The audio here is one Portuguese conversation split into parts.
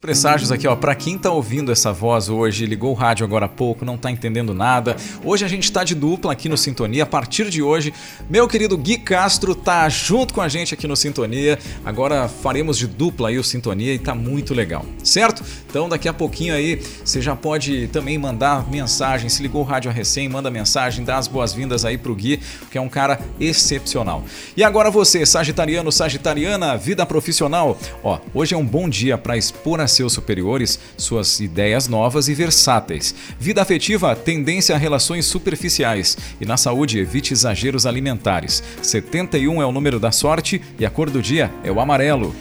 Presságios aqui, ó, para quem tá ouvindo essa voz hoje, ligou o rádio agora há pouco, não tá entendendo nada. Hoje a gente tá de dupla aqui no Sintonia. A partir de hoje, meu querido Gui Castro tá junto com a gente aqui no Sintonia. Agora faremos de dupla aí o Sintonia e tá muito legal, certo? Então daqui a pouquinho aí você já pode também mandar mensagem. Se ligou o rádio recém, manda mensagem, dá as boas-vindas aí pro Gui, que é um cara excepcional. E agora você, Sagitariano, Sagitariana, vida profissional. Ó, hoje é um bom dia para expor a seus superiores suas ideias novas e versáteis. Vida afetiva, tendência a relações superficiais. E na saúde, evite exageros alimentares. 71 é o número da sorte e a cor do dia é o amarelo.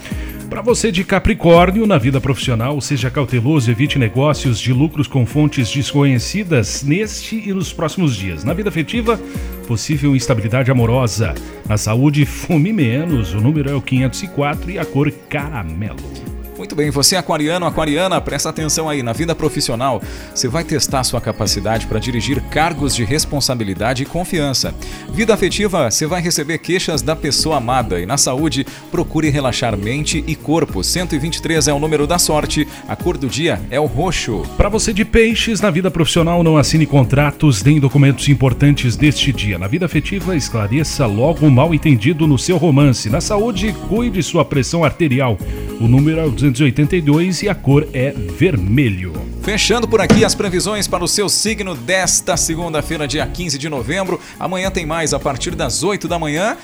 Para você de Capricórnio, na vida profissional, seja cauteloso, evite negócios de lucros com fontes desconhecidas neste e nos próximos dias. Na vida afetiva, possível instabilidade amorosa. Na saúde, fume menos, o número é o 504 e a cor caramelo. Muito bem, você aquariano, aquariana, presta atenção aí, na vida profissional, você vai testar sua capacidade para dirigir cargos de responsabilidade e confiança. Vida afetiva, você vai receber queixas da pessoa amada e na saúde, procure relaxar mente e corpo. 123 é o número da sorte, a cor do dia é o roxo. Para você de peixes, na vida profissional não assine contratos nem documentos importantes deste dia. Na vida afetiva, esclareça logo o mal entendido no seu romance. Na saúde, cuide sua pressão arterial. O número é o 282 e a cor é vermelho. Fechando por aqui as previsões para o seu signo desta segunda-feira, dia 15 de novembro. Amanhã tem mais a partir das 8 da manhã.